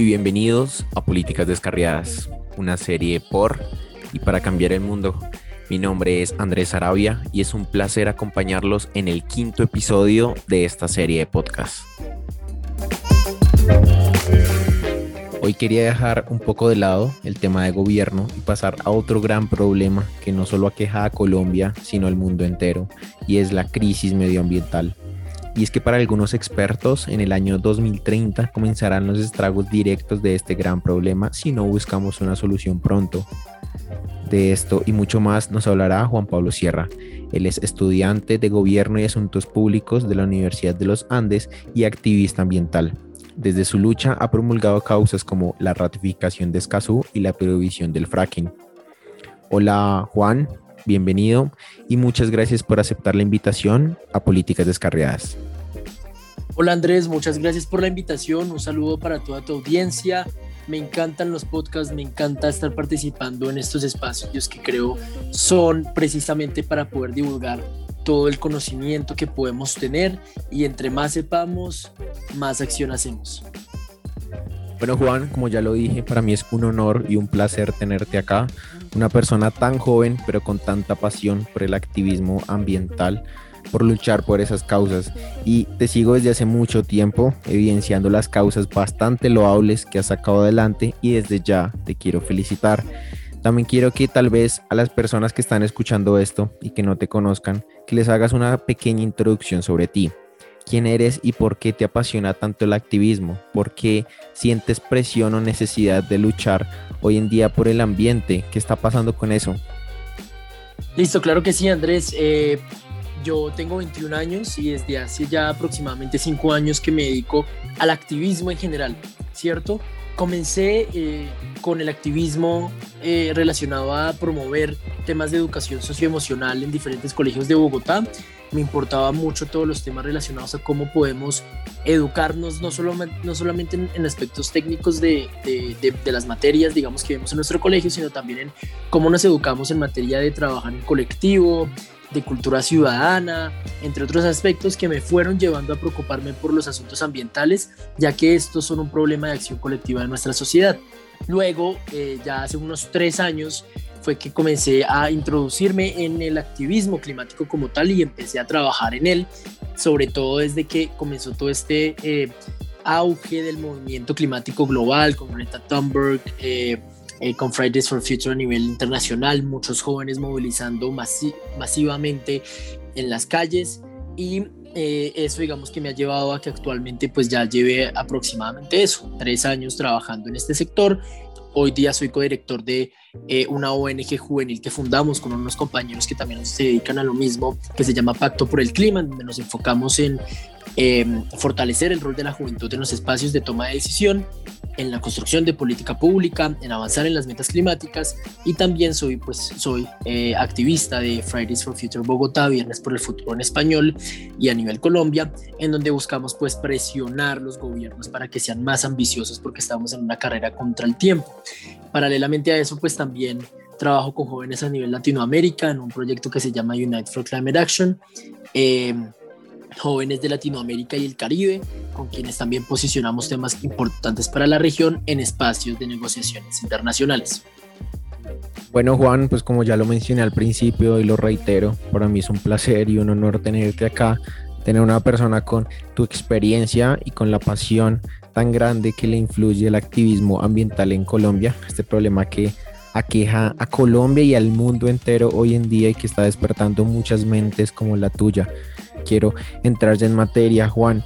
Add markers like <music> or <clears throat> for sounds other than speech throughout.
y bienvenidos a Políticas Descarriadas, una serie por y para cambiar el mundo. Mi nombre es Andrés Arabia y es un placer acompañarlos en el quinto episodio de esta serie de podcast. Hoy quería dejar un poco de lado el tema de gobierno y pasar a otro gran problema que no solo aqueja a Colombia, sino al mundo entero, y es la crisis medioambiental y es que para algunos expertos en el año 2030 comenzarán los estragos directos de este gran problema si no buscamos una solución pronto. De esto y mucho más nos hablará Juan Pablo Sierra. Él es estudiante de Gobierno y Asuntos Públicos de la Universidad de los Andes y activista ambiental. Desde su lucha ha promulgado causas como la ratificación de Escazú y la prohibición del fracking. Hola Juan, bienvenido y muchas gracias por aceptar la invitación a Políticas Descarriadas. Hola Andrés, muchas gracias por la invitación, un saludo para toda tu audiencia. Me encantan los podcasts, me encanta estar participando en estos espacios que creo son precisamente para poder divulgar todo el conocimiento que podemos tener y entre más sepamos, más acción hacemos. Bueno Juan, como ya lo dije, para mí es un honor y un placer tenerte acá una persona tan joven pero con tanta pasión por el activismo ambiental, por luchar por esas causas. Y te sigo desde hace mucho tiempo evidenciando las causas bastante loables que has sacado adelante y desde ya te quiero felicitar. También quiero que tal vez a las personas que están escuchando esto y que no te conozcan, que les hagas una pequeña introducción sobre ti quién eres y por qué te apasiona tanto el activismo, por qué sientes presión o necesidad de luchar hoy en día por el ambiente, qué está pasando con eso. Listo, claro que sí, Andrés. Eh, yo tengo 21 años y desde hace ya aproximadamente 5 años que me dedico al activismo en general, ¿cierto? Comencé eh, con el activismo eh, relacionado a promover temas de educación socioemocional en diferentes colegios de Bogotá me importaba mucho todos los temas relacionados a cómo podemos educarnos, no, solo, no solamente en, aspectos técnicos de, de, de, las materias, digamos, que vemos en nuestro colegio, sino también en cómo nos educamos en materia de trabajar en colectivo, de cultura ciudadana, entre otros aspectos que me fueron llevando a preocuparme por los asuntos ambientales, ya que estos son un problema de acción colectiva de nuestra sociedad. Luego, eh, ya hace unos tres años, fue que comencé a introducirme en el activismo climático como tal y empecé a trabajar en él, sobre todo desde que comenzó todo este eh, auge del movimiento climático global con Greta Thunberg, eh, eh, con Fridays for Future a nivel internacional, muchos jóvenes movilizando masivamente en las calles y eso digamos que me ha llevado a que actualmente pues ya lleve aproximadamente eso, tres años trabajando en este sector Hoy día soy codirector de eh, una ONG juvenil que fundamos con unos compañeros que también se dedican a lo mismo, que se llama Pacto por el Clima, donde nos enfocamos en eh, fortalecer el rol de la juventud en los espacios de toma de decisión en la construcción de política pública, en avanzar en las metas climáticas y también soy, pues, soy eh, activista de Fridays for Future Bogotá, Viernes por el Futuro en Español y a nivel Colombia, en donde buscamos pues presionar los gobiernos para que sean más ambiciosos porque estamos en una carrera contra el tiempo. Paralelamente a eso pues también trabajo con jóvenes a nivel Latinoamérica en un proyecto que se llama Unite for Climate Action. Eh, jóvenes de Latinoamérica y el Caribe, con quienes también posicionamos temas importantes para la región en espacios de negociaciones internacionales. Bueno Juan, pues como ya lo mencioné al principio y lo reitero, para mí es un placer y un honor tenerte acá, tener una persona con tu experiencia y con la pasión tan grande que le influye el activismo ambiental en Colombia, este problema que aqueja a Colombia y al mundo entero hoy en día y que está despertando muchas mentes como la tuya quiero entrar ya en materia, Juan.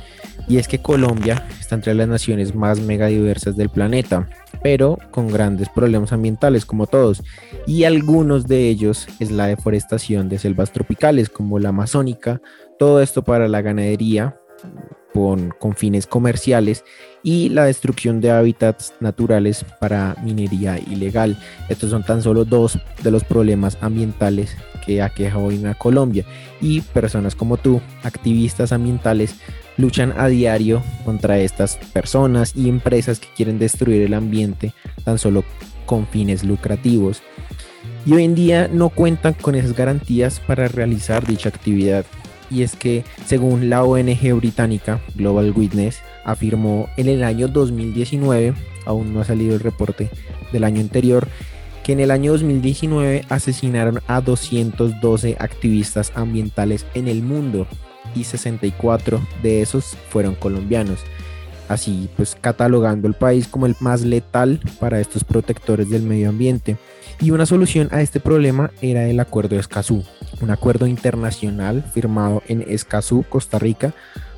Y es que Colombia está entre las naciones más megadiversas del planeta, pero con grandes problemas ambientales como todos. Y algunos de ellos es la deforestación de selvas tropicales como la amazónica, todo esto para la ganadería con, fines comerciales y la destrucción de hábitats naturales para minería ilegal. Estos son tan solo dos de los problemas ambientales que aqueja hoy a Colombia y personas como tú, activistas ambientales, luchan a diario contra estas personas y empresas que quieren destruir el ambiente tan solo con fines lucrativos. Y hoy en día no cuentan con esas garantías para realizar dicha actividad. Y es que, según la ONG británica Global Witness, afirmó en el año 2019, aún no ha salido el reporte del año anterior, que en el año 2019 asesinaron a 212 activistas ambientales en el mundo y 64 de esos fueron colombianos. Así pues catalogando el país como el más letal para estos protectores del medio ambiente. Y una solución a este problema era el Acuerdo de Escazú, un acuerdo internacional firmado en Escazú, Costa Rica,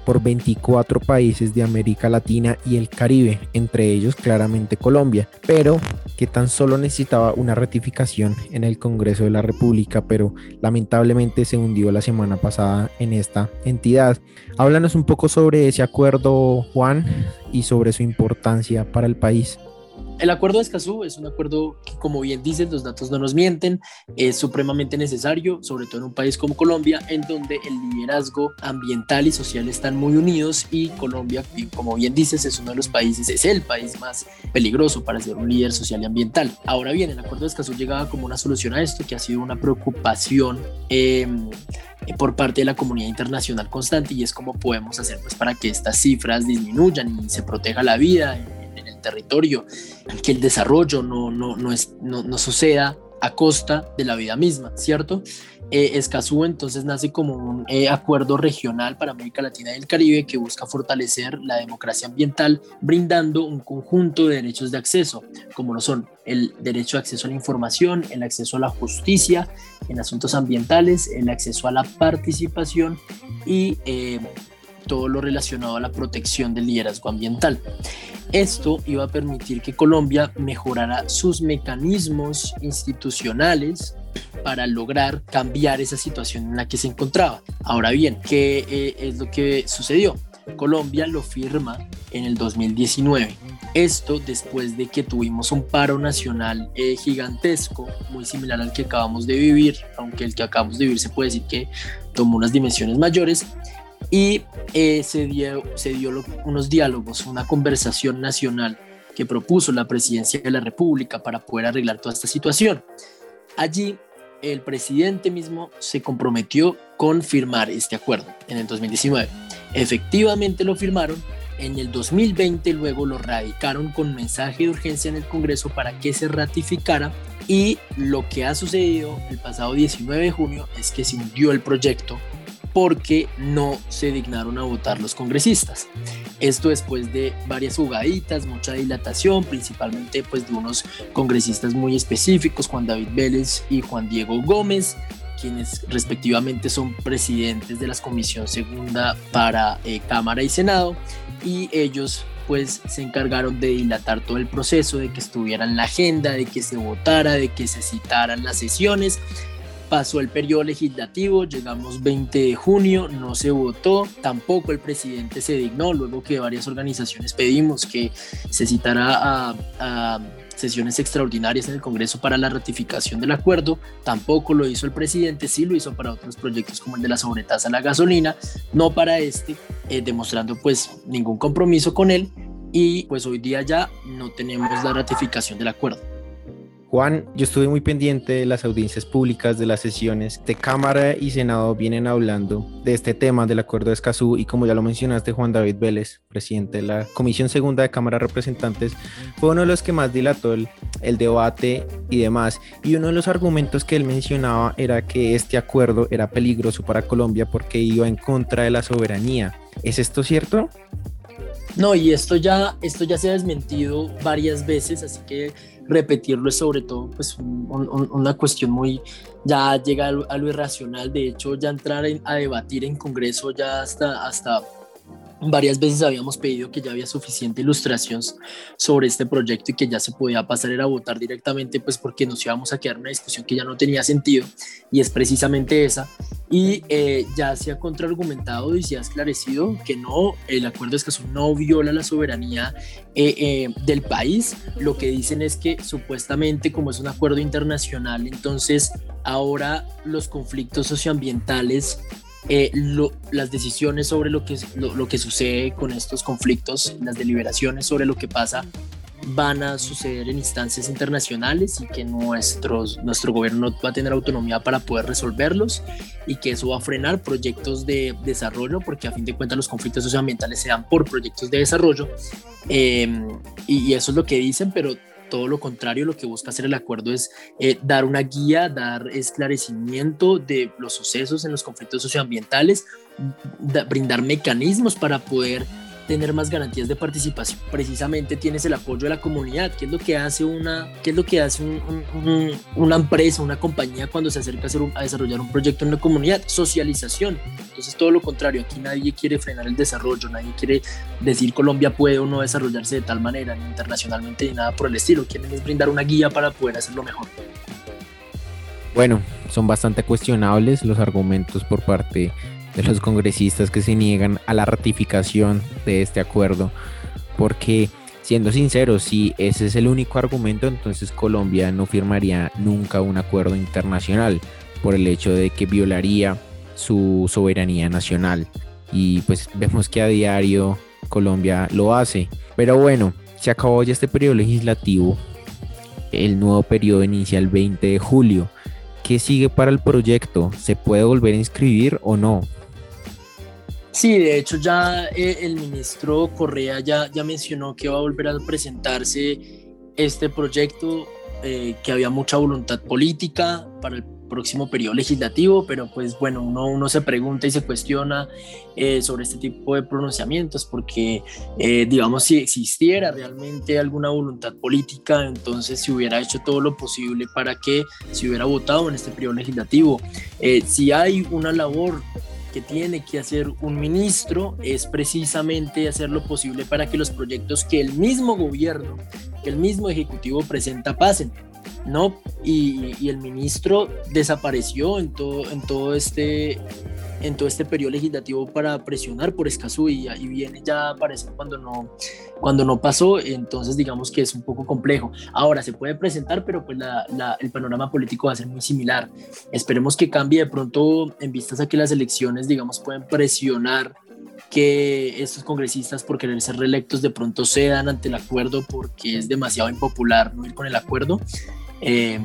por 24 países de América Latina y el Caribe, entre ellos claramente Colombia, pero que tan solo necesitaba una ratificación en el Congreso de la República, pero lamentablemente se hundió la semana pasada en esta entidad. Háblanos un poco sobre ese acuerdo, Juan, y sobre su importancia para el país. El acuerdo de Escazú es un acuerdo que, como bien dices, los datos no nos mienten, es supremamente necesario, sobre todo en un país como Colombia, en donde el liderazgo ambiental y social están muy unidos y Colombia, como bien dices, es uno de los países, es el país más peligroso para ser un líder social y ambiental. Ahora bien, el acuerdo de Escazú llegaba como una solución a esto, que ha sido una preocupación. Em, por parte de la comunidad internacional constante y es como podemos hacer pues para que estas cifras disminuyan y se proteja la vida territorio, que el desarrollo no, no, no, no suceda a costa de la vida misma, ¿cierto? Eh, Escazú entonces nace como un eh, acuerdo regional para América Latina y el Caribe que busca fortalecer la democracia ambiental brindando un conjunto de derechos de acceso, como lo son el derecho de acceso a la información, el acceso a la justicia en asuntos ambientales, el acceso a la participación y eh, todo lo relacionado a la protección del liderazgo ambiental. Esto iba a permitir que Colombia mejorara sus mecanismos institucionales para lograr cambiar esa situación en la que se encontraba. Ahora bien, ¿qué eh, es lo que sucedió? Colombia lo firma en el 2019. Esto después de que tuvimos un paro nacional eh, gigantesco, muy similar al que acabamos de vivir, aunque el que acabamos de vivir se puede decir que tomó unas dimensiones mayores, y eh, se dio, se dio unos diálogos, una conversación nacional que propuso la presidencia de la República para poder arreglar toda esta situación. Allí el presidente mismo se comprometió con firmar este acuerdo en el 2019. Efectivamente lo firmaron. En el 2020 luego lo radicaron con mensaje de urgencia en el Congreso para que se ratificara y lo que ha sucedido el pasado 19 de junio es que se hundió el proyecto porque no se dignaron a votar los congresistas. Esto después de varias jugaditas, mucha dilatación, principalmente pues de unos congresistas muy específicos, Juan David Vélez y Juan Diego Gómez, quienes respectivamente son presidentes de la Comisión Segunda para eh, Cámara y Senado, y ellos pues se encargaron de dilatar todo el proceso, de que estuviera en la agenda, de que se votara, de que se citaran las sesiones Pasó el periodo legislativo, llegamos 20 de junio, no se votó, tampoco el presidente se dignó, luego que varias organizaciones pedimos que se citara a, sesiones extraordinarias en el Congreso para la ratificación del acuerdo, tampoco lo hizo el presidente, sí lo hizo para otros proyectos como el de la sobretasa a la gasolina, no para este, eh, demostrando pues ningún compromiso con él y pues hoy día ya no tenemos la ratificación del acuerdo. Juan, yo estuve muy pendiente de las audiencias públicas, de las sesiones de Cámara y Senado vienen hablando de este tema del acuerdo de Escazú y como ya lo mencionaste, Juan David Vélez, presidente de la Comisión Segunda de Cámara de Representantes, fue uno de los que más dilató el, el debate y demás. Y uno de los argumentos que él mencionaba era que este acuerdo era peligroso para Colombia porque iba en contra de la soberanía. ¿Es esto cierto? No, y esto ya, esto ya se ha desmentido varias veces, así que repetirlo es sobre todo pues una cuestión muy, ya llega a lo, irracional, de hecho ya entrar a debatir en Congreso ya hasta, hasta Varias veces habíamos pedido que ya había suficiente ilustración sobre este proyecto y que ya se podía pasar a votar directamente, pues porque nos íbamos a quedar en una discusión que ya no tenía sentido y es precisamente esa. Y eh, ya se ha contraargumentado y se ha esclarecido que no, el acuerdo de Escazú no viola la soberanía eh, eh, del país. Lo que dicen es que supuestamente como es un acuerdo internacional, entonces ahora los conflictos socioambientales eh, las decisiones sobre lo que, lo, que sucede con estos conflictos, las deliberaciones sobre lo que pasa van a suceder en instancias internacionales y que nuestros, nuestro gobierno va a tener autonomía para poder resolverlos y que eso va a frenar proyectos de desarrollo, porque a fin de cuentas los conflictos socioambientales se dan por proyectos de desarrollo. Em, y, eso es lo que dicen, pero todo lo contrario, lo que busca hacer el acuerdo es eh, dar una guía, dar esclarecimiento de los sucesos en los conflictos socioambientales, brindar mecanismos para poder tener más garantías de participación. Precisamente tienes el apoyo de la comunidad, que es lo que hace una, qué es lo que hace una empresa, una compañía cuando se acerca a, hacer a desarrollar un proyecto en la comunidad, socialización. Entonces todo lo contrario, aquí nadie quiere frenar el desarrollo, nadie quiere decir Colombia puede o no desarrollarse de tal manera, ni internacionalmente ni nada por el estilo, quieren brindar una guía para poder hacerlo mejor. Bueno, son bastante cuestionables los argumentos por parte de los congresistas que se niegan a la ratificación de este acuerdo, porque siendo sinceros, si ese es el único argumento, entonces Colombia no firmaría nunca un acuerdo internacional por el hecho de que violaría su soberanía nacional. Y pues vemos que a diario Colombia lo hace. Pero bueno, se acabó ya este periodo legislativo. El nuevo periodo inicia el 20 de julio. ¿Qué sigue para el proyecto? ¿Se puede volver a inscribir o no? Sí, de hecho ya eh, el ministro Correa ya, ya mencionó que va a volver a presentarse este proyecto, eh, que había mucha voluntad política para el próximo periodo legislativo, pero pues bueno, uno, uno se pregunta y se cuestiona eh, sobre este tipo de pronunciamientos, porque digamos si existiera realmente alguna voluntad política, entonces se hubiera hecho todo lo posible para que se hubiera votado en este periodo legislativo. si hay una labor tiene que hacer un ministro es precisamente hacer lo posible para que los proyectos que el mismo gobierno, que el mismo ejecutivo presenta pasen. No, y, el ministro desapareció en todo, en todo este en todo este periodo legislativo para presionar por Escazú y, ahí viene ya a aparecer cuando no, cuando no pasó, entonces digamos que es un poco complejo. Ahora se puede presentar, pero pues el panorama político va a ser muy similar. Esperemos que cambie de pronto en vistas a que las elecciones, digamos, pueden presionar que estos congresistas por querer ser reelectos de pronto cedan ante el acuerdo porque es demasiado impopular no ir con el acuerdo. Eh,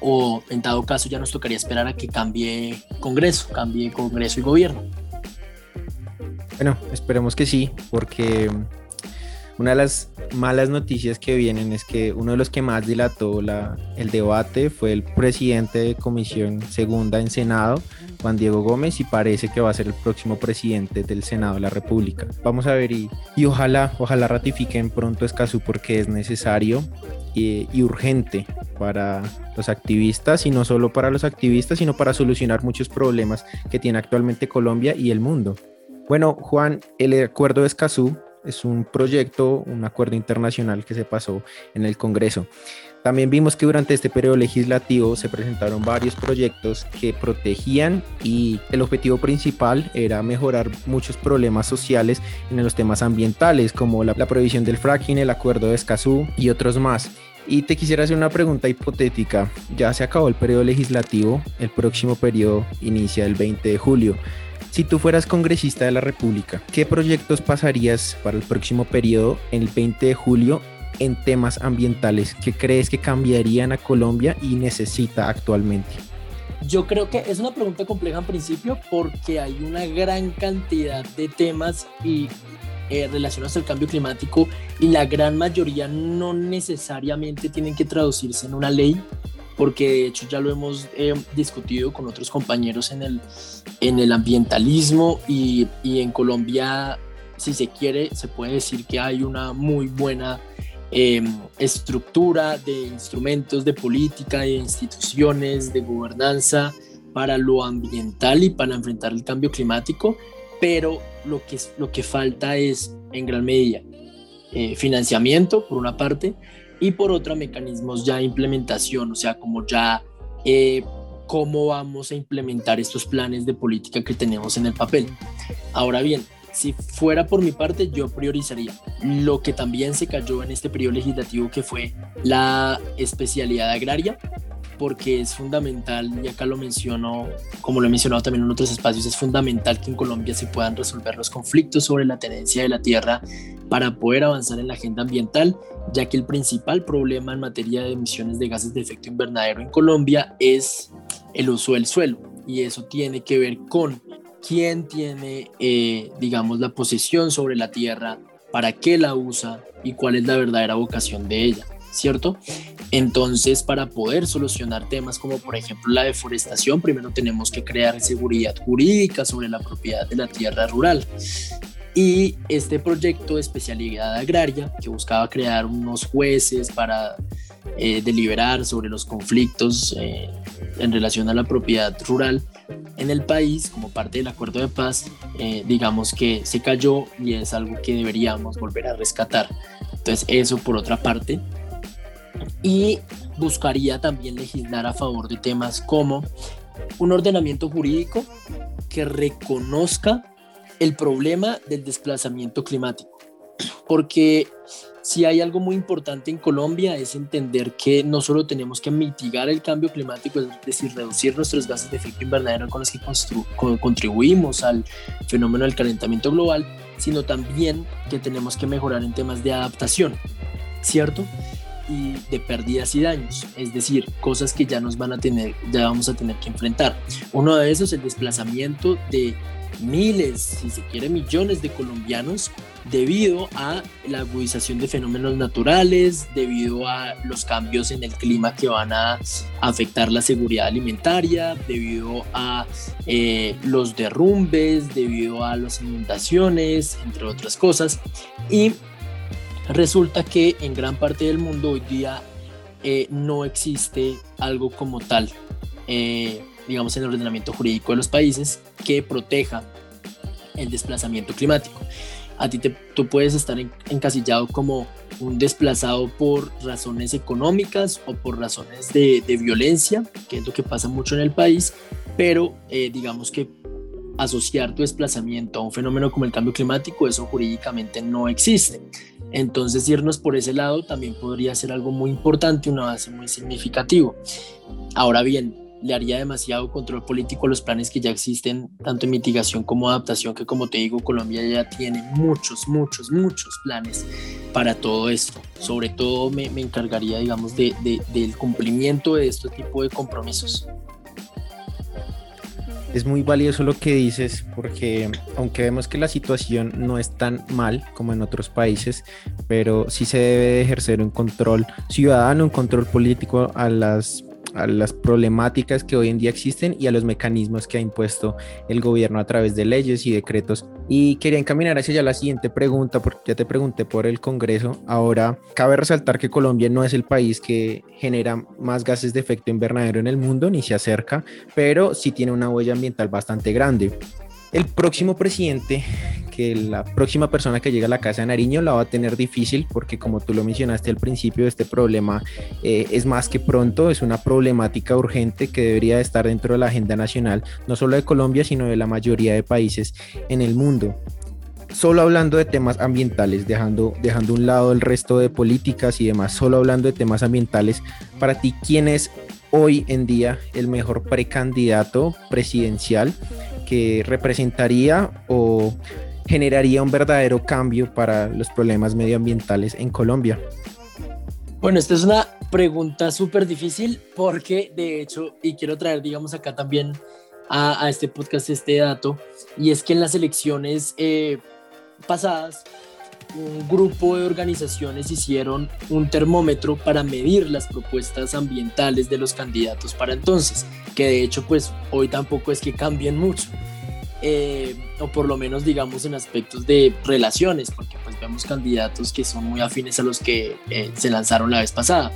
o en dado caso ya nos tocaría esperar a que cambie Congreso, cambie Congreso y gobierno. Bueno, esperemos que sí, porque una de las malas noticias que vienen es que uno de los que más dilató la, el debate fue el presidente de Comisión Segunda en Senado, Juan Diego Gómez, y parece que va a ser el próximo presidente del Senado de la República. Vamos a ver y, y ojalá, ojalá ratifiquen pronto Escazú porque es necesario y, urgente para los activistas y no solo para los activistas, sino para solucionar muchos problemas que tiene actualmente Colombia y el mundo. Bueno, Juan, el acuerdo de Escazú es un proyecto, un acuerdo internacional que se pasó en el Congreso. También vimos que durante este periodo legislativo se presentaron varios proyectos que protegían y el objetivo principal era mejorar muchos problemas sociales en los temas ambientales, como la, prohibición del fracking, el acuerdo de Escazú y otros más. Y te quisiera hacer una pregunta hipotética. Ya se acabó el periodo legislativo, el próximo periodo inicia el 20 de julio. Si tú fueras congresista de la República, ¿qué proyectos pasarías para el próximo periodo, el 20 de julio, en temas ambientales que crees que cambiarían a Colombia y necesita actualmente? Yo creo que es una pregunta compleja en principio porque hay una gran cantidad de temas y eh, relacionados al cambio climático y la gran mayoría no necesariamente tienen que traducirse en una ley porque de hecho ya lo hemos eh, discutido con otros compañeros en el, en el ambientalismo y, y en Colombia, si se quiere, se puede decir que hay una muy buena Em, estructura de instrumentos de política, de instituciones, de gobernanza para lo ambiental y para enfrentar el cambio climático, pero lo que, lo que falta es en gran medida eh, financiamiento, por una parte, y por otra mecanismos ya de implementación, o sea, como ya eh, cómo vamos a implementar estos planes de política que tenemos en el papel. Ahora bien, si fuera por mi parte, yo priorizaría lo que también se cayó en este periodo legislativo, que fue la especialidad agraria, porque es fundamental, y acá lo menciono, como lo he mencionado también en otros espacios, es fundamental que en Colombia se puedan resolver los conflictos sobre la tenencia de la tierra para poder avanzar en la agenda ambiental, ya que el principal problema en materia de emisiones de gases de efecto invernadero en Colombia es el uso del suelo, y eso tiene que ver con quién tiene, eh, digamos, la posesión sobre la tierra, para qué la usa y cuál es la verdadera vocación de ella. ¿Cierto? Entonces, para poder solucionar temas como por ejemplo la deforestación, primero tenemos que crear seguridad jurídica sobre la propiedad de la tierra rural. Y este proyecto de especialidad agraria, que buscaba crear unos jueces para eh, deliberar sobre los conflictos eh, en relación a la propiedad rural en el país como parte del acuerdo de paz, eh, digamos que se cayó y es algo que deberíamos volver a rescatar. Entonces eso por otra parte y buscaría también legislar a favor de temas como un ordenamiento jurídico que reconozca el problema del desplazamiento climático. Porque si hay algo muy importante en Colombia es entender que no solo tenemos que mitigar el cambio climático, es decir, reducir nuestros gases de efecto invernadero con los que contribuimos al fenómeno del calentamiento global, sino también que tenemos que mejorar en temas de adaptación, ¿cierto? Y de pérdidas y daños, es decir, cosas que ya nos van a tener, ya vamos a tener que enfrentar. Uno de esos es el desplazamiento de miles, si se quiere millones de colombianos debido a la agudización de fenómenos naturales, debido a los cambios en el clima que van a afectar la seguridad alimentaria, debido a eh, los derrumbes, debido a las inundaciones, entre otras cosas. Y Resulta que en gran parte del mundo hoy día eh, no existe algo como tal, eh, digamos, en el ordenamiento jurídico de los países que proteja el desplazamiento climático. A ti te, tú puedes estar encasillado como un desplazado por razones económicas o por razones de, violencia, que es lo que pasa mucho en el país, pero eh, digamos que asociar tu desplazamiento a un fenómeno como el cambio climático, eso jurídicamente no existe. Entonces irnos por ese lado también podría ser algo muy importante, una base muy significativo. Ahora bien, le haría demasiado control político a los planes que ya existen, tanto en mitigación como adaptación, que como te digo, Colombia ya tiene muchos, muchos, muchos planes para todo esto. Sobre todo me, encargaría, digamos, de, del cumplimiento de este tipo de compromisos es muy valioso lo que dices porque aunque vemos que la situación no es tan mal como en otros países, pero sí se debe ejercer un control ciudadano, un control político a las a las problemáticas que hoy en día existen y a los mecanismos que ha impuesto el gobierno a través de leyes y decretos. Y quería encaminar hacia ya la siguiente pregunta, porque ya te pregunté por el Congreso. Ahora, cabe resaltar que Colombia no es el país que genera más gases de efecto invernadero en el mundo, ni se acerca, pero sí tiene una huella ambiental bastante grande el próximo presidente, que la próxima persona que llegue a la Casa de Nariño la va a tener difícil porque como tú lo mencionaste al principio, este problema eh, es más que pronto, es una problemática urgente que debería estar dentro de la agenda nacional, no solo de Colombia, sino de la mayoría de países en el mundo. Solo hablando de temas ambientales, dejando, dejando un lado el resto de políticas y demás, solo hablando de temas ambientales, para ti, ¿quién es hoy en día el mejor precandidato presidencial que representaría o generaría un verdadero cambio para los problemas medioambientales en Colombia? Bueno, esta es una pregunta súper difícil porque de hecho, y quiero traer, digamos, acá también a, este podcast este dato, y es que en las elecciones eh, pasadas, un grupo de organizaciones hicieron un termómetro para medir las propuestas ambientales de los candidatos para entonces, que de hecho pues hoy tampoco es que cambien mucho. Eh, o por lo menos digamos en aspectos de relaciones, porque pues vemos candidatos que son muy afines a los que eh, se lanzaron la vez pasada.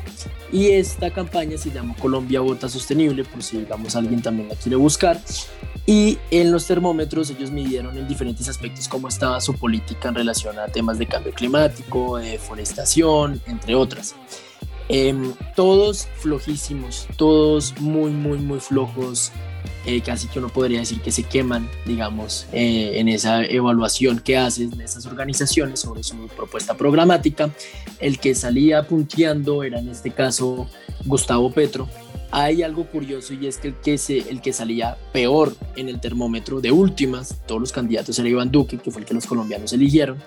Y esta campaña se llama Colombia Vota Sostenible, por si digamos alguien también la quiere buscar. Y en los termómetros ellos midieron en diferentes aspectos cómo estaba su política en relación a temas de cambio climático, de deforestación, entre otras. Em, todos flojísimos, todos muy, muy, muy flojos eh, casi que uno podría decir que se queman, digamos, eh, en esa evaluación que hacen esas organizaciones sobre su propuesta programática. El que salía punteando era en este caso Gustavo Petro, hay algo curioso y es que el que, se, el que salía peor en el termómetro de últimas, todos los candidatos era Iván Duque, que fue el que los colombianos eligieron,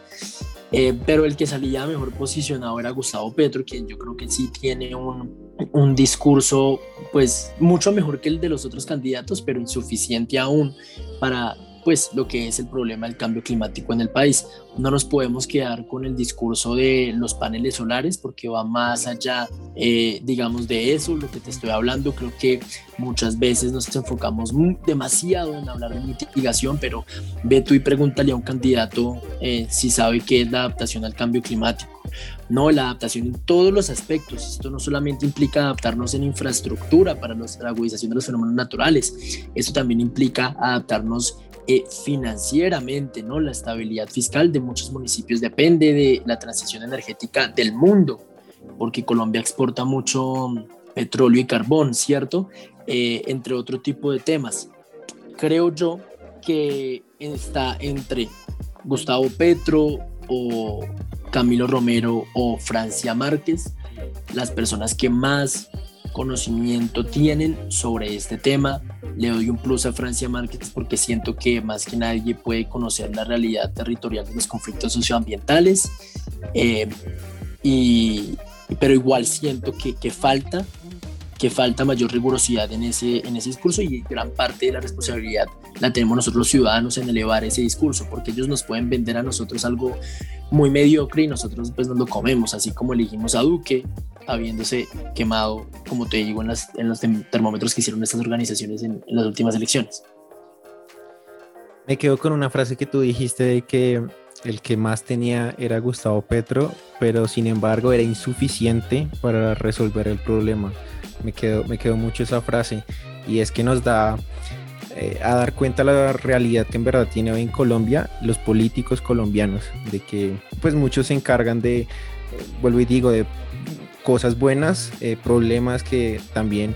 eh, pero el que salía mejor posicionado era Gustavo Petro, quien yo creo que sí tiene un, un discurso pues mucho mejor que el de los otros candidatos, pero insuficiente aún para pues lo que es el problema del cambio climático en el país. No nos podemos quedar con el discurso de los paneles solares porque va más allá, eh, digamos, de eso, lo que te estoy hablando. Creo que muchas veces nos enfocamos demasiado en hablar de mitigación, pero ve tú y pregúntale a un candidato eh, si sabe qué es la adaptación al cambio climático. No, la adaptación en todos los aspectos. Esto no solamente implica adaptarnos en infraestructura para la agudización de los fenómenos naturales, esto también implica adaptarnos eh, financieramente, ¿no? La estabilidad fiscal de muchos municipios depende de la transición energética del mundo, porque Colombia exporta mucho petróleo y carbón, ¿cierto? Eh, entre otro tipo de temas. Creo yo que está entre Gustavo Petro o Camilo Romero o Francia Márquez, las personas que más conocimiento tienen sobre este tema. Le doy un plus a Francia Márquez porque siento que más que nadie puede conocer la realidad territorial de los conflictos socioambientales. Eh, y, pero igual siento que, que, falta que falta mayor rigurosidad en ese, en ese discurso y gran parte de la responsabilidad la tenemos nosotros ciudadanos en elevar ese discurso, porque ellos nos pueden vender a nosotros algo muy mediocre y nosotros pues nos lo comemos, así como elegimos a Duque, habiéndose quemado, como te digo, en, las, en los termómetros que hicieron estas organizaciones en, las últimas elecciones. Me quedo con una frase que tú dijiste de que el que más tenía era Gustavo Petro, pero sin embargo era insuficiente para resolver el problema. Me quedó, me quedó mucho esa frase y es que nos da eh, a dar cuenta la realidad que en verdad tiene hoy en Colombia los políticos colombianos, de que pues muchos se encargan de, vuelvo y digo, de cosas buenas, eh, problemas que también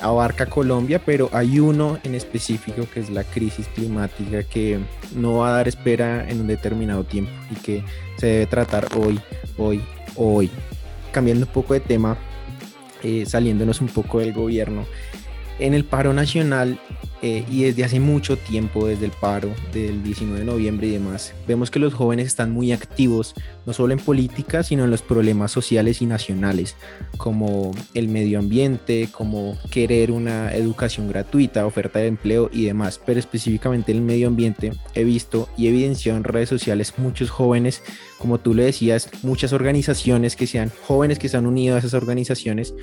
abarca Colombia, pero hay uno en específico que es la crisis climática que no va a dar espera en un determinado tiempo y que se debe tratar hoy, hoy, hoy. Cambiando un poco de tema, eh, saliéndonos un poco del gobierno, en el paro nacional eh, y desde hace mucho tiempo, desde el paro del 19 de noviembre y demás, vemos que los jóvenes están muy activos, no solo en política, sino en los problemas sociales y nacionales, como el medio ambiente, como querer una educación gratuita, oferta de empleo y demás. Pero específicamente en el medio ambiente he visto y evidenciado en redes sociales muchos jóvenes, como tú le decías, muchas organizaciones que sean jóvenes que se han unido a esas organizaciones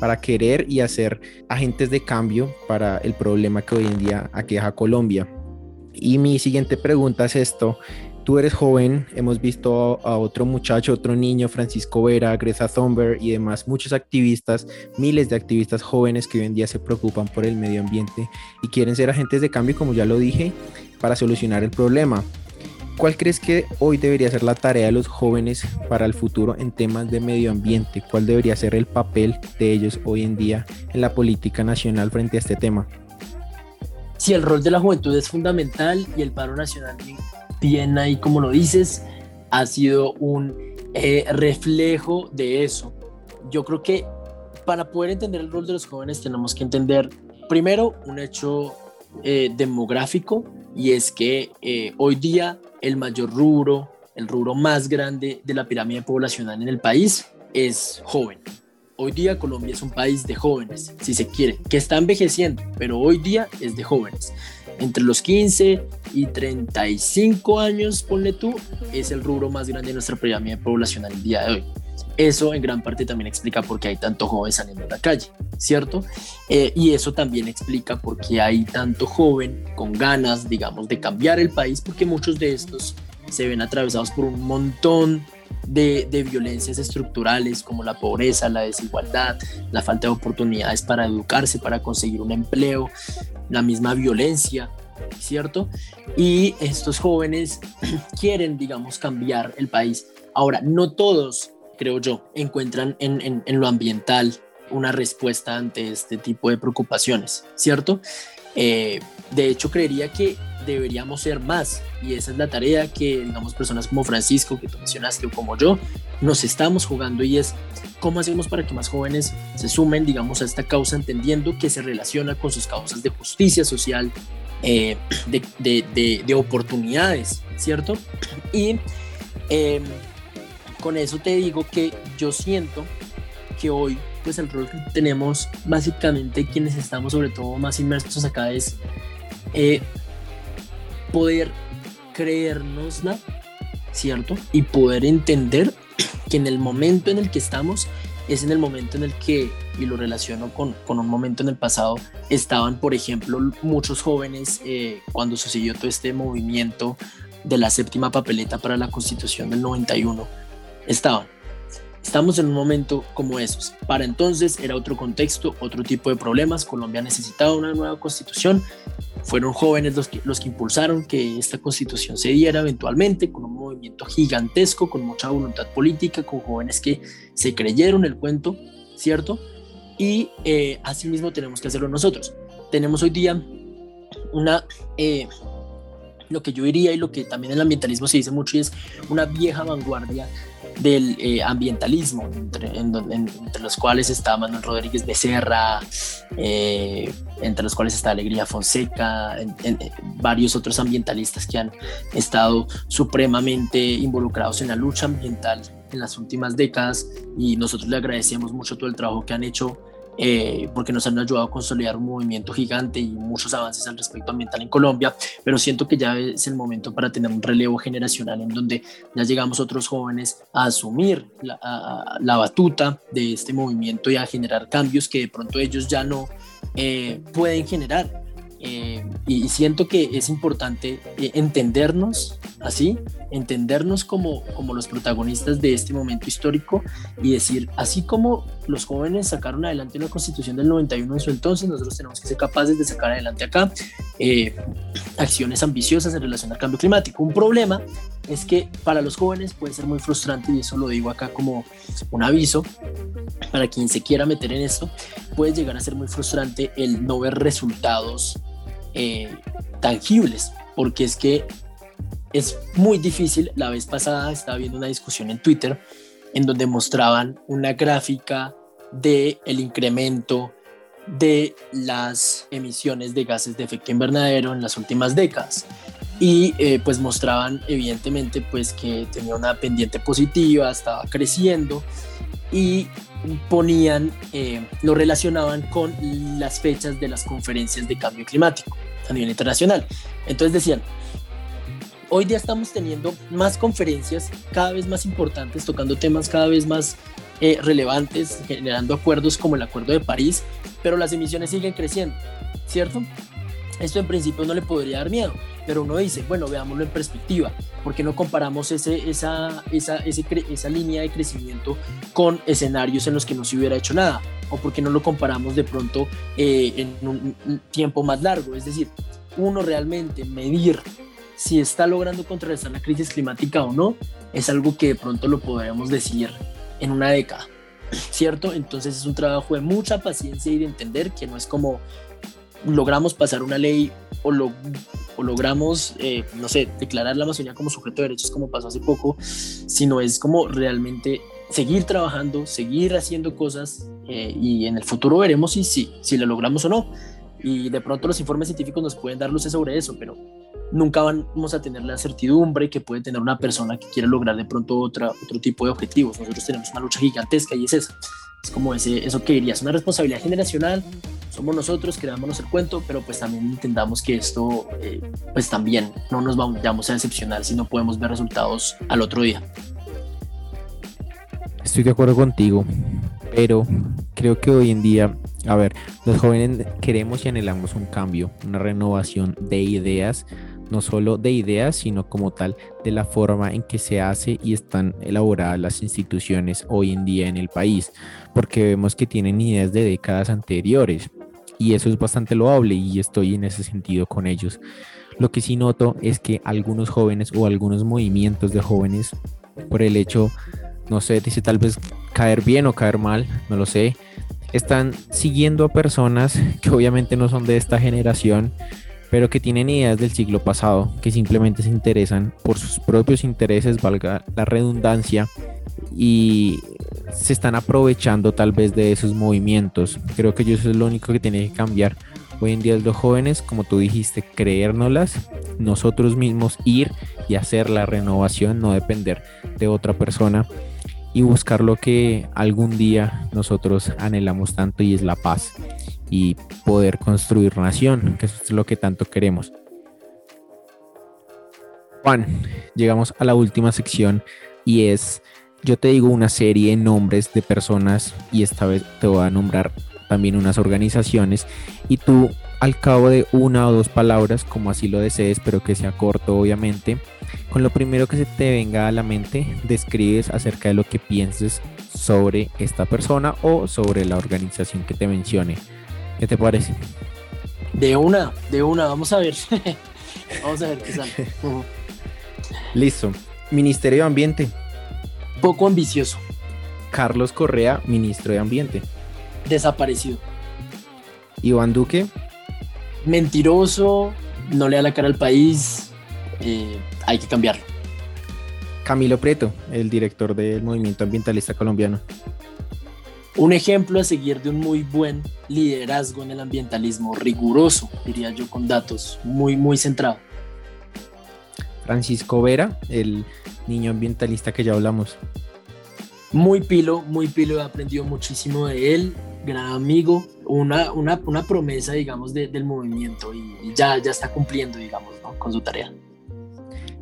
para querer y hacer agentes de cambio para el problema que hoy en día aqueja Colombia. Y mi siguiente pregunta es esto. Tú eres joven, hemos visto a otro muchacho, otro niño, Francisco Vera, Greta Thunberg y demás, muchos activistas, miles de activistas jóvenes que hoy en día se preocupan por el medio ambiente y quieren ser agentes de cambio, como ya lo dije, para solucionar el problema. ¿Cuál crees que hoy debería ser la tarea de los jóvenes para el futuro en temas de medio ambiente? ¿Cuál debería ser el papel de ellos hoy en día en la política nacional frente a este tema? Sí, el rol de la juventud es fundamental y el paro nacional, bien ahí como lo dices, ha sido un eh, reflejo de eso. Yo creo que para poder entender el rol de los jóvenes tenemos que entender primero un hecho eh, demográfico y es que eh, hoy día el mayor rubro, el rubro más grande de la pirámide poblacional en el país es joven. Hoy día Colombia es un país de jóvenes, si se quiere, que está envejeciendo, pero hoy día es de jóvenes. Entre los 15 y 35 años, ponle tú, es el rubro más grande de nuestra pirámide poblacional el día de hoy. Eso en gran parte también explica por qué hay tanto joven saliendo a la calle, ¿cierto? Eh, y eso también explica por qué hay tanto joven con ganas, digamos, de cambiar el país, porque muchos de estos se ven atravesados por un montón de, de, violencias estructurales como la pobreza, la desigualdad, la falta de oportunidades para educarse, para conseguir un empleo, la misma violencia, ¿cierto? Y estos jóvenes <clears throat> quieren, digamos, cambiar el país. Ahora, no todos creo yo, encuentran en, lo ambiental una respuesta ante este tipo de preocupaciones, ¿cierto? Eh, de hecho, creería que deberíamos ser más y esa es la tarea que, digamos, personas como Francisco, que tú mencionaste, o como yo, nos estamos jugando y es cómo hacemos para que más jóvenes se sumen, digamos, a esta causa entendiendo que se relaciona con sus causas de justicia social, eh, de, oportunidades, ¿cierto? Y em, con eso te digo que yo siento que hoy, pues el rol que tenemos, básicamente quienes estamos sobre todo más inmersos acá es eh, poder creérnosla, ¿cierto? Y poder entender que en el momento en el que estamos es en el momento en el que, y lo relaciono con, con un momento en el pasado, estaban, por ejemplo, muchos jóvenes eh, cuando sucedió todo este movimiento de la séptima papeleta para la constitución del 91, estaban Estamos en un momento como esos. Para entonces era otro contexto, otro tipo de problemas. Colombia necesitaba una nueva constitución. Fueron jóvenes los que, los que impulsaron que esta constitución se diera eventualmente, con un movimiento gigantesco, con mucha voluntad política, con jóvenes que se creyeron el cuento, ¿cierto? Y eh, asimismo tenemos que hacerlo nosotros. Tenemos hoy día una... Eh, lo que yo diría y lo que también el ambientalismo se dice mucho y es una vieja vanguardia del eh, ambientalismo, entre, los cuales está Manuel Rodríguez Becerra, eh, entre los cuales está Alegría Fonseca, varios otros ambientalistas que han estado supremamente involucrados en la lucha ambiental en las últimas décadas. Y nosotros le agradecemos mucho todo el trabajo que han hecho eh, porque nos han ayudado a consolidar un movimiento gigante y muchos avances al respecto ambiental en Colombia, pero siento que ya es el momento para tener un relevo generacional en donde ya llegamos otros jóvenes a asumir la, la batuta de este movimiento y a generar cambios que de pronto ellos ya no eh, pueden generar. Eh, y siento que es importante eh, entendernos así, entendernos como, como los protagonistas de este momento histórico y decir, así como los jóvenes sacaron adelante una constitución del 91 en su entonces, nosotros tenemos que ser capaces de sacar adelante acá eh, acciones ambiciosas en relación al cambio climático. Un problema es que para los jóvenes puede ser muy frustrante y eso lo digo acá como un aviso para quien se quiera meter en esto, puede llegar a ser muy frustrante el no ver resultados eh, tangibles, porque es que es muy difícil. La vez pasada estaba viendo una discusión en Twitter en donde mostraban una gráfica de el incremento de las emisiones de gases de efecto invernadero en las últimas décadas y eh, pues mostraban evidentemente pues que tenía una pendiente positiva, estaba creciendo y ponían, eh, lo relacionaban con las fechas de las conferencias de cambio climático a nivel internacional. Entonces decían, hoy día estamos teniendo más conferencias cada vez más importantes, tocando temas cada vez más eh, relevantes, generando acuerdos como el Acuerdo de París, pero las emisiones siguen creciendo, ¿cierto? Esto en principio no le podría dar miedo, pero uno dice, bueno, veámoslo en perspectiva, porque no comparamos ese, esa, esa, esa línea de crecimiento con escenarios en los que no se hubiera hecho nada? ¿O porque no lo comparamos de pronto eh, en un tiempo más largo? Es decir, uno realmente medir si está logrando contrarrestar la crisis climática o no, es algo que de pronto lo podríamos decir en una década, ¿cierto? Entonces es un trabajo de mucha paciencia y de entender que no es como logramos pasar una ley o, lo, logramos, eh, no sé, declarar la Amazonía como sujeto de derechos como pasó hace poco, sino es como realmente seguir trabajando, seguir haciendo cosas eh, y en el futuro veremos si, si, si lo logramos o no. Y de pronto los informes científicos nos pueden dar luces sobre eso, pero nunca vamos a tener la certidumbre que puede tener una persona que quiere lograr de pronto otra, otro tipo de objetivos. Nosotros tenemos una lucha gigantesca y es esa. Es como ese, eso que dirías, una responsabilidad generacional. Somos nosotros, creámonos el cuento, pero pues también entendamos que esto, eh, pues también no nos vamos a decepcionar si no podemos ver resultados al otro día. Estoy de acuerdo contigo, pero creo que hoy en día, a ver, los jóvenes queremos y anhelamos un cambio, una renovación de ideas no solo de ideas, sino como tal de la forma en que se hace y están elaboradas las instituciones hoy en día en el país, porque vemos que tienen ideas de décadas anteriores y eso es bastante loable y estoy en ese sentido con ellos. Lo que sí noto es que algunos jóvenes o algunos movimientos de jóvenes, por el hecho, no sé, dice tal vez caer bien o caer mal, no lo sé, están siguiendo a personas que obviamente no son de esta generación pero que tienen ideas del siglo pasado, que simplemente se interesan por sus propios intereses, valga la redundancia, y se están aprovechando tal vez de esos movimientos. Creo que eso es lo único que tiene que cambiar. Hoy en día los jóvenes, como tú dijiste, creérnoslas, nosotros mismos ir y hacer la renovación, no depender de otra persona y buscar lo que algún día nosotros anhelamos tanto y es la paz y poder construir nación, que eso es lo que tanto queremos. Juan, llegamos a la última sección y es, yo te digo una serie de nombres de personas y esta vez te voy a nombrar también unas organizaciones y tú al cabo de una o dos palabras, como así lo desees, pero que sea corto obviamente, con lo primero que se te venga a la mente, describes acerca de lo que pienses sobre esta persona o sobre la organización que te mencione. ¿Qué te parece? De una, de una, vamos a ver. <laughs> vamos a ver qué sale. <laughs> Listo. Ministerio de Ambiente. Poco ambicioso. Carlos Correa, ministro de Ambiente. Desaparecido. Iván Duque. Mentiroso, no le da la cara al país, eh, hay que cambiarlo. Camilo Preto, el director del movimiento ambientalista colombiano. Un ejemplo a seguir de un muy buen liderazgo en el ambientalismo, riguroso, diría yo, con datos, muy, muy centrado. Francisco Vera, el niño ambientalista que ya hablamos. Muy pilo, muy pilo, he aprendido muchísimo de él, gran amigo, una, una, una promesa, digamos, del movimiento y, ya, ya está cumpliendo, digamos, con su tarea.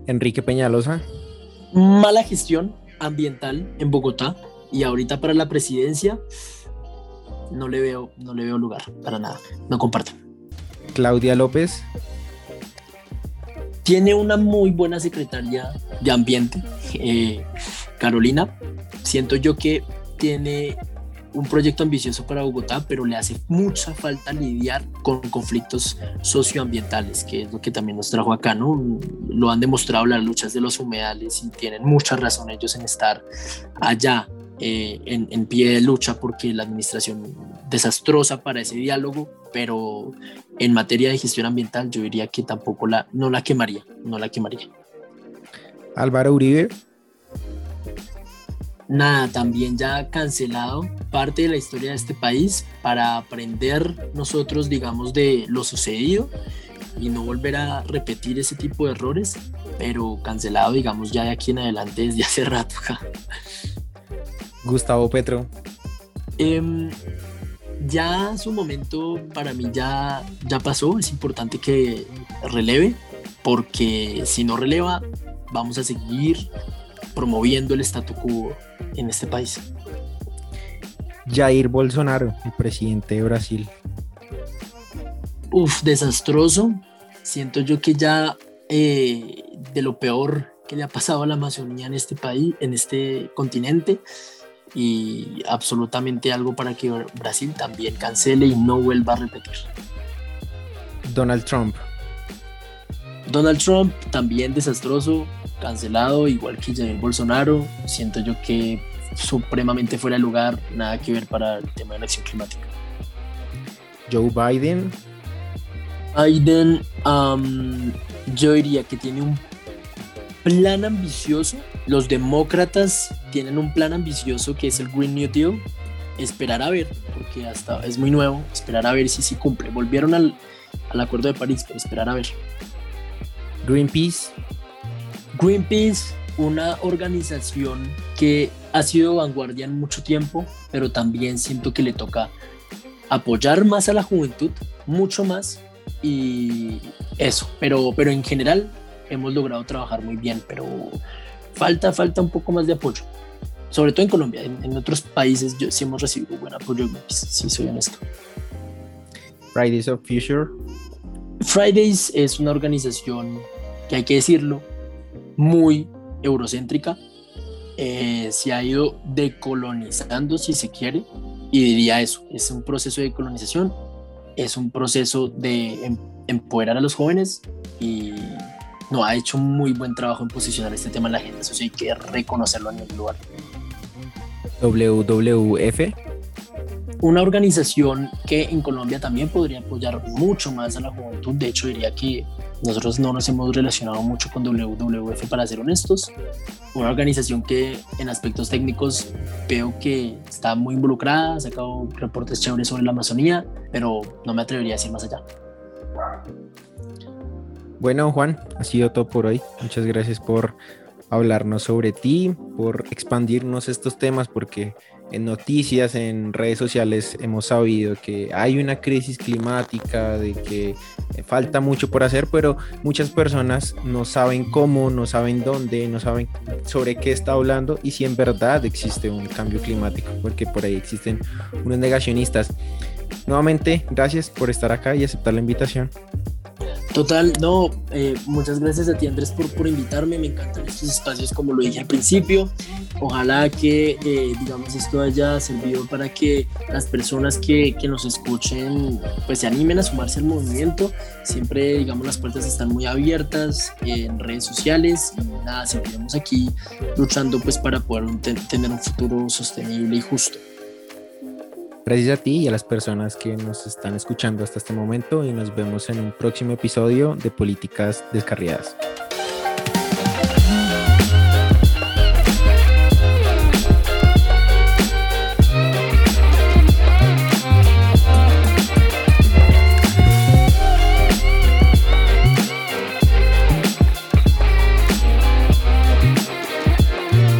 Enrique Peñalosa. Mala gestión ambiental en Bogotá y ahorita para la presidencia no le veo, no le veo lugar para nada. No comparto. Claudia López. Tiene una muy buena secretaria de ambiente, eh, Carolina. Siento yo que tiene un proyecto ambicioso para Bogotá, pero le hace mucha falta lidiar con conflictos socioambientales, que es lo que también nos trajo acá, ¿no? Lo han demostrado las luchas de los humedales y tienen mucha razón ellos en estar allá eh, en, pie de lucha porque la administración desastrosa para ese diálogo, pero en materia de gestión ambiental yo diría que tampoco la, no la quemaría, no la quemaría. Álvaro Uribe nada, también ya cancelado parte de la historia de este país para aprender nosotros, digamos, de lo sucedido y no volver a repetir ese tipo de errores, pero cancelado, digamos, ya de aquí en adelante desde hace rato. Gustavo Petro. Em, ya su momento para mí ya, ya pasó, es importante que releve, porque si no releva, vamos a seguir promoviendo el statu quo en este país. Jair Bolsonaro, el presidente de Brasil. Uf, desastroso. Siento yo que ya eh, de lo peor que le ha pasado a la Amazonía en este país, en este continente, y absolutamente algo para que Brasil también cancele y no vuelva a repetir. Donald Trump. Donald Trump también desastroso, cancelado, igual que Jair Bolsonaro. Siento yo que supremamente fuera de lugar, nada que ver para el tema de la acción climática. Joe Biden. Biden, yo diría que tiene un plan ambicioso. Los demócratas tienen un plan ambicioso que es el Green New Deal. Esperar a ver, porque hasta es muy nuevo, esperar a ver si sí cumple. Volvieron al, al Acuerdo de París, pero esperar a ver. Greenpeace. Greenpeace, una organización que ha sido vanguardia en mucho tiempo, pero también siento que le toca apoyar más a la juventud, mucho más, y eso, pero, pero en general hemos logrado trabajar muy bien, pero falta, falta un poco más de apoyo, sobre todo en Colombia, en, otros países yo, sí hemos recibido buen apoyo, si soy honesto. Fridays of Future. Fridays es una organización que hay que decirlo, muy eurocéntrica, eh, se ha ido decolonizando si se quiere, y diría eso, es un proceso de colonización, es un proceso de em, empoderar a los jóvenes y no ha hecho un muy buen trabajo en posicionar este tema en la agenda, eso sí hay que reconocerlo en el lugar. WWF. una organización que en Colombia también podría apoyar mucho más a la juventud. De hecho, diría que nosotros no nos hemos relacionado mucho con WWF para ser honestos. Una organización que en aspectos técnicos veo que está muy involucrada, ha sacado reportes chéveres sobre la Amazonía, pero no me atrevería a decir más allá. Bueno, Juan, ha sido todo por hoy. Muchas gracias por hablarnos sobre ti, por expandirnos estos temas, porque en noticias, en redes sociales hemos sabido que hay una crisis climática, de que falta mucho por hacer, pero muchas personas no saben cómo, no saben dónde, no saben sobre qué está hablando y si en verdad existe un cambio climático, porque por ahí existen unos negacionistas. Nuevamente, gracias por estar acá y aceptar la invitación. Total, no, eh, muchas gracias a ti Andrés por, por invitarme, me encantan estos espacios como lo dije al principio, ojalá que eh, digamos esto haya servido para que las personas que, que, nos escuchen pues se animen a sumarse al movimiento, siempre digamos las puertas están muy abiertas en redes sociales y nada, seguiremos aquí luchando pues para poder tener un futuro sostenible y justo. Gracias a ti y a las personas que nos están escuchando hasta este momento y nos vemos en un próximo episodio de Políticas Descarriadas.